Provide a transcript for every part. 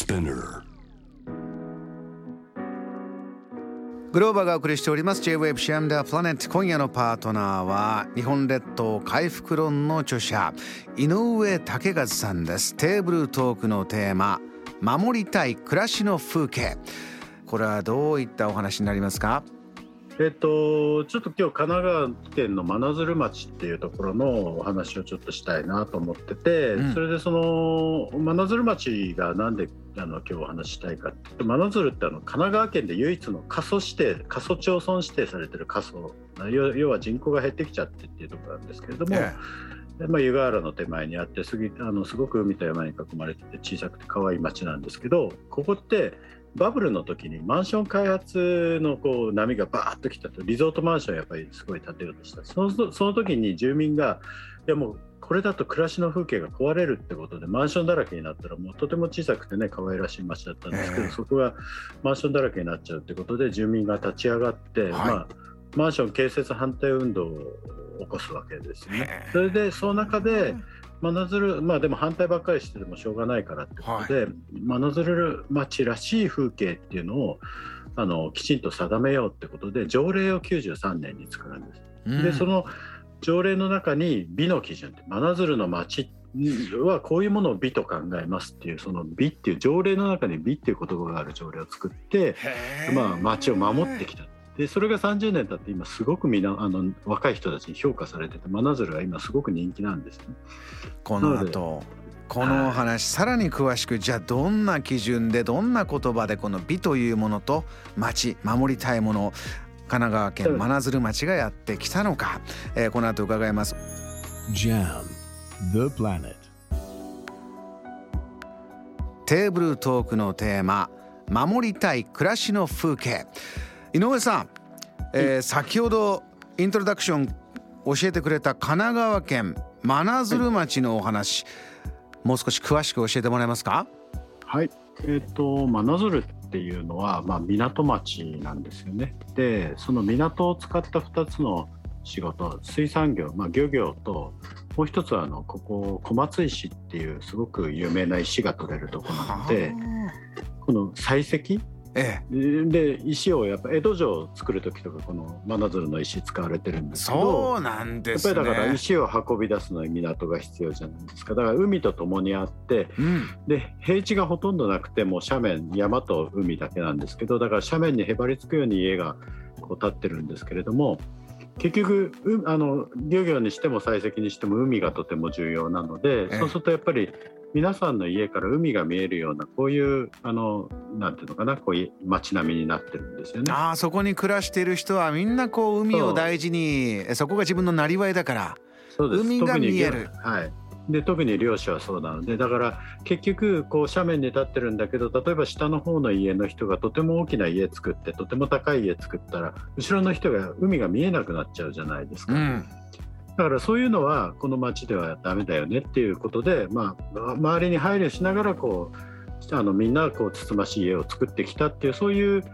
Spinner. グローバーがお送りしております。J-Wave シアムダープラネット今夜のパートナーは日本列島回復論の著者井上武和さんです。テーブルトークのテーマ守りたい暮らしの風景。これはどういったお話になりますか？えっと、ちょっと今日神奈川県の真鶴町っていうところのお話をちょっとしたいなと思ってて、うん、それでその真鶴町がなんであの今日お話したいかって真鶴ってあの神奈川県で唯一の過疎指定過疎町村指定されてる過疎要は人口が減ってきちゃってっていうところなんですけれども。ええ、まあ、湯河原の手前にあってすぎあのすごく海と山に囲まれてて小さくて可愛い町なんですけどここってバブルの時にマンション開発のこう波がバーッと来たと。リゾートマンションやっぱりすごい建てようとした。そのその時に住民がいやもうこれだと暮らしの風景が壊れるってことでマンションだらけになったらもうとても小さくてね可愛らしい街だったんですけど、そこがマンションだらけになっちゃうってことで住民が立ち上がって、はい、まあ、マンション建設反対運動を起こすわけですよね。それでその中で真鶴まあでも反対ばっかりしててもしょうがないからってことで、はい、真鶴町らしい風景っていうのをあのきちんと定めようってことで条例を93年に作るんです。うん、でその条例の中に美の基準って真鶴の町はこういうものを美と考えますっていうその美っていう条例の中に美っていう言葉がある条例を作ってまあ町を守ってきたでそれが30年経って今すごくみなあの若い人たちに評価されてて真鶴が今すごく人気なんですね。この後このお話さらに詳しくじゃあどんな基準でどんな言葉でこの美というものと町守りたいもの神奈川県真鶴町がやってきたのか、えー、この後伺います。JAM The Planet. テーブルトークのテーマ守りたい暮らしの風景井上さん、えー、先ほどイントロダクション教えてくれた神奈川県真鶴町のお話、もう少し詳しく教えてもらえますか？はい。えーと、真鶴っていうのは、まあ、港町なんですよね。でその港を使った2つの仕事水産業、まあ、漁業ともう一つはあのここ小松石っていうすごく有名な石が取れるところなのでこの採石ええ、で石をやっぱ江戸城を作る時とかこの真鶴の石使われてるんですけどそうなんです、ね、やっぱりだから石を運び出すのに港が必要じゃないですか。だから海と共にあって、うん、で平地がほとんどなくても斜面山と海だけなんですけどだから斜面にへばりつくように家がこう建ってるんですけれども結局あの漁業にしても採石にしても海がとても重要なので、そうするとやっぱり皆さんの家から海が見えるようなこういうあのなんていうのかなこういう街並みになってるんですよね。ああそこに暮らしている人はみんなこう海を大事にそこが自分のなりわいだから海が見える。はいで特に漁師はそうなのでだから結局こう斜面に立ってるんだけど例えば下の方の家の人がとても大きな家作ってとても高い家作ったら後ろの人が海が見えなくなっちゃうじゃないですか。うんだからそういうのはこの町ではダメだよねっていうことで、まあ、周りに配慮しながらこうあのみんなこうつつましい家を作ってきたっていうそういう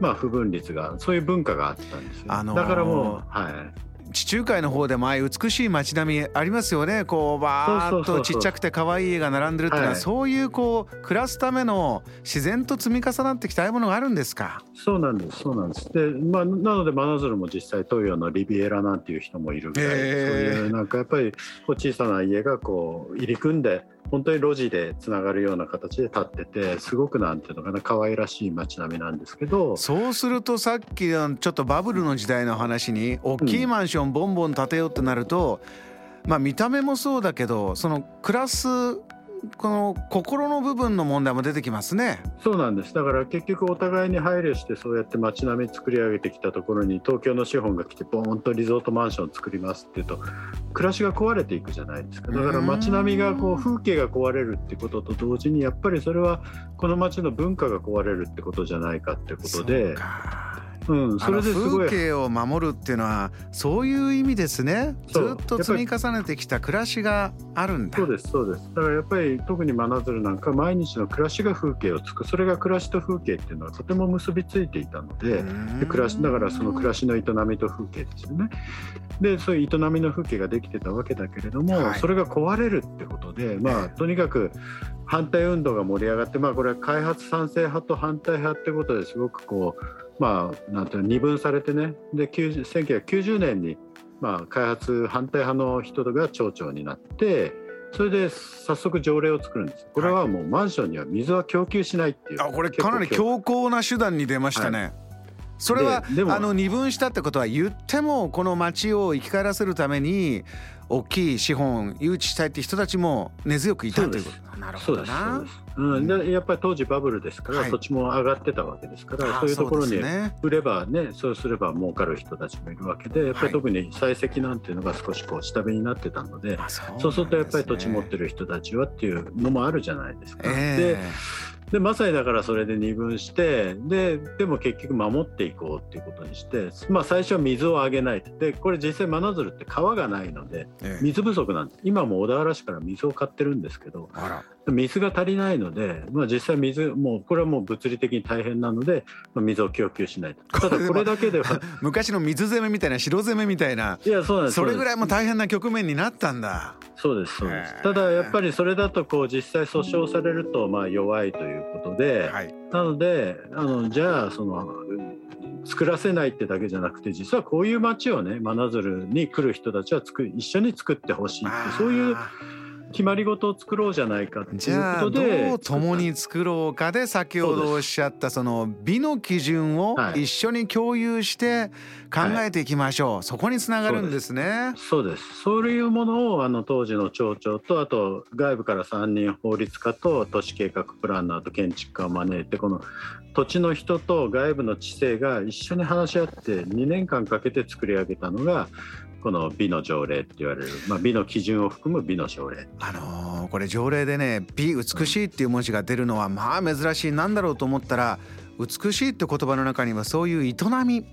まあ不分率がそういう文化があったんですよ、あのー、だからもうはい地中海の方でもああいう美しい街並みありますよね。こうバーッとちっちゃくて可愛い家が並んでるっていうのは、はい、そういうこう暮らすための自然と積み重なってきたいうものがあるんですか？そうなんですそうなんです。で、まあ、なので真鶴も実際東洋のリビエラなんていう人もいるぐらい、えー、そういうなんかやっぱりこう小さな家がこう入り組んで本当に路地でつながるような形で立っててすごくなんていうのかな可愛らしい街並みなんですけどそうするとさっきちょっとバブルの時代の話に大きいマンションボンボン建てようってなると、うん、まあ見た目もそうだけどその暮らすこの心の部分の問題も出てきますね。そうなんです。だから結局お互いに配慮してそうやって街並み作り上げてきたところに東京の資本が来てボーンとリゾートマンションを作りますっていうと暮らしが壊れていくじゃないですか。だから街並みがこう風景が壊れるってことと同時にやっぱりそれはこの街の文化が壊れるってことじゃないかってことでうん、それですごい。風景を守るっていうのはそういう意味ですね。ずっと積み重ねてきた暮らしがあるんだ。そうですそうです。だからやっぱり特に真鶴なんか毎日の暮らしが風景をつくそれが暮らしと風景っていうのはとても結びついていたのでで暮らしだからその暮らしの営みと風景ですよね。でそういう営みの風景ができてたわけだけれども、はい、それが壊れるってことでまあとにかく反対運動が盛り上がってまあこれは開発賛成派と反対派ってことですごくこうまあ、なんていう二分されてね。で1990年に、まあ、開発反対派の人が町長になってそれで早速条例を作るんです。これはもうマンションには水は供給しないっていう、あこれかなり強硬な手段に出ましたね。はい。それはあの二分したってことは言ってもこの町を生き返らせるために大きい資本誘致したいって人たちも根強くいたということ。なるほどな。うん、でやっぱり当時バブルですから、はい、土地も上がってたわけですからそういうところに売ればねそうすれば儲かる人たちもいるわけでやっぱり特に採石なんていうのが少しこう下火になってたので、そうするとやっぱり土地持ってる人たちはっていうのもあるじゃないですか。えー、ででまさにだからそれで二分してででも結局守っていこうっていうことにして、まあ、最初は水をあげないでこれ実際真鶴って川がないので水不足なんです、今も小田原市から水を買ってるんですけど水が足りないので、まあ、実際水もうこれはもう物理的に大変なので、まあ、水を供給しないと。ただこれだけでは 昔の水攻めみたいな白攻めみたいないやそうなんです。それぐらいも大変な局面になったんだ。そうですそうです。ただやっぱりそれだとこう実際訴訟されるとまあ弱いということで、はい、なのであのじゃあその作らせないってだけじゃなくて実はこういう街をね真鶴に来る人たちは作一緒に作ってほしいってそういう決まり事を作ろうじゃないかっていうことでどう共に作ろうかで先ほどおっしゃったその美の基準を一緒に共有して考えていきましょう、はい、そこにつながるんですね。そうです。そういうものをあの当時の町長とあと外部から3人法律家と都市計画プランナーと建築家を招いてこの土地の人と外部の知性が一緒に話し合って2年間かけて作り上げたのがこの美の条例って言われる、まあ、美の基準を含む美の条例。あのー、これ条例でね美美しいっていう文字が出るのはまあ珍しいなんだろうと思ったら美しいって言葉の中にはそういう営み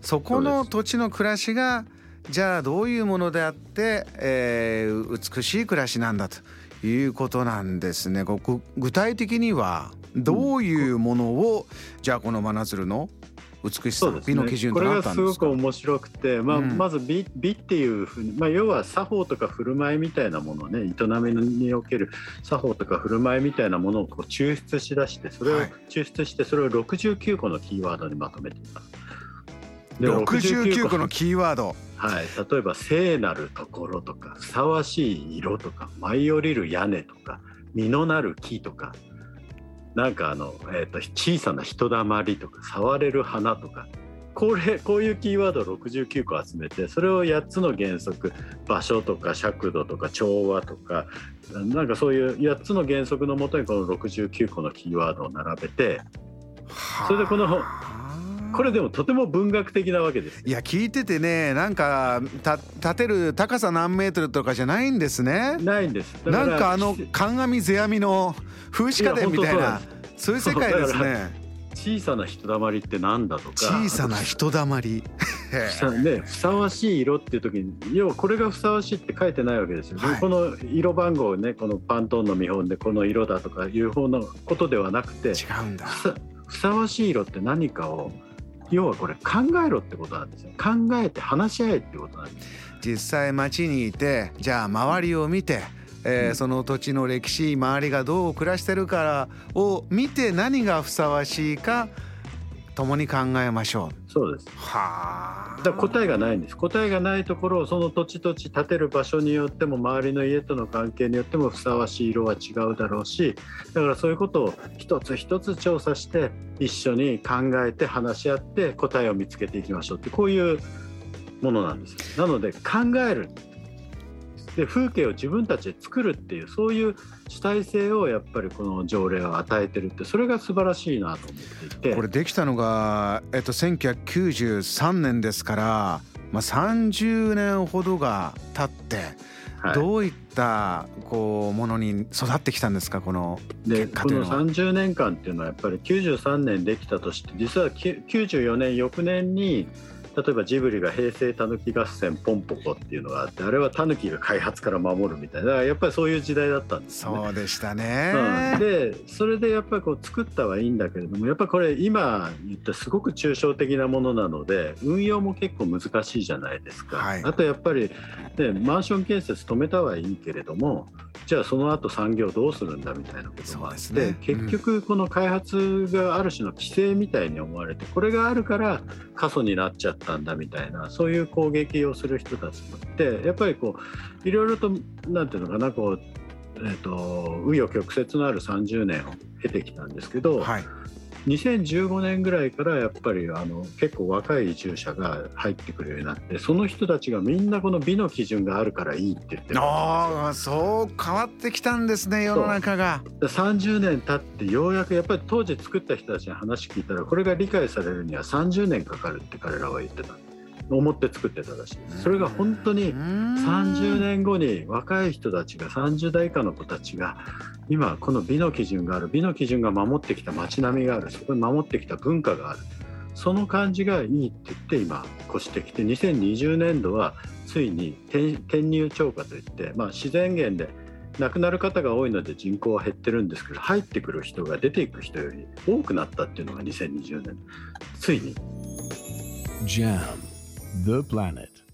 そこの土地の暮らしがじゃあどういうものであって、えー、美しい暮らしなんだということなんですね。具体的にはどういうものを、じゃあこの真鶴の美しさ、ね、美の基準これがすごく面白くて、まあ、うん、まず美美っていうふうに、まあ、要は作法とか振る舞いみたいなものをね営みにおける作法とか振る舞いみたいなものをこう抽出しだしてそれを抽出してそれを69個のキーワードにまとめています。69個のキーワード。はい、例えば聖なるところとかふさわしい色とか舞い降りる屋根とか実のなる木とかなんかあの、えーと、小さな人だまりとか触れる花とか。これこういうキーワードを69個集めてそれを8つの原則場所とか尺度とか調和とかなんかそういう8つの原則のもとにこの69個のキーワードを並べてそれでこのこれでもとても文学的なわけですいや聞いててねなんかた立てる高さ何メートルとかじゃないんですね。ないんです。なんかあの鑑世阿弥の風刺家電みたいなそういう世界ですね。小さな人だまりってなんだとか。小さな人だまり。ね、ふさわしい色っていう時に要はこれがふさわしいって書いてないわけですよ、はい、この色番号をねこのパントーンの見本でこの色だとかいう方のことではなくて違うんだ。ふさわしい色って何かを要はこれ考えろってことなんですよ。考えて話し合えってことなんです実際街にいてじゃあ周りを見てえー、その土地の歴史周りがどう暮らしてるかを見て何がふさわしいか共に考えましょう。そうです。はあ。だ答えがないんです。答えがないところをその土地土地建てる場所によっても周りの家との関係によってもふさわしい色は違うだろうし、だからそういうことを一つ一つ調査して一緒に考えて話し合って答えを見つけていきましょうってこういうものなんです。なので考えるで風景を自分たちで作るっていうそういう主体性をやっぱりこの条例は与えてるってそれが素晴らしいなと思っていてこれできたのが、えっと、1993年ですから、まあ、30年ほどが経ってはいどういったこうものに育ってきたんですかこの結果いうのは。30年間っていうのはやっぱり93年できたとして実はきゅ94年翌年に例えばジブリが平成たぬき合戦ポンポコっていうのがあってあれはタヌキが開発から守るみたいなやっぱりそういう時代だったんですよね。そうでしたね。うん、でそれでやっぱりこう作ったはいいんだけれどもやっぱりこれ今言ったすごく抽象的なものなので運用も結構難しいじゃないですか、はい。あとやっぱり、ね、マンション建設止めたはいいけれどもじゃあその後産業どうするんだみたいなこともあって、ね。結局この開発がある種の規制みたいに思われてこれがあるから過疎になっちゃったんだみたいなそういう攻撃をする人たちもいてやっぱりこういろいろとなんていうのかなこうえー、と紆余曲折のある30年を経てきたんですけど、はい。2015年ぐらいからやっぱりあの結構若い移住者が入ってくるようになってその人たちがみんなこの美の基準があるからいいって言ってる。んああそう変わってきたんですね世の中が。ですよ30年経ってようやくやっぱり当時作った人たちに話聞いたらこれが理解されるには30年かかるって彼らは言ってた思って作ってたらしい。ですそれが本当に30年後に若い人たちが30代以下の子たちが今この美の基準がある。美の基準が守ってきた街並みがある。そこに守ってきた文化がある。その感じがいいって言って今越してきて2020年度はついに転転入超過といって、まあ、自然源で亡くなる方が多いので人口は減ってるんですけど入ってくる人が出ていく人より多くなったっていうのが2020年。ついに。Jam, the planet.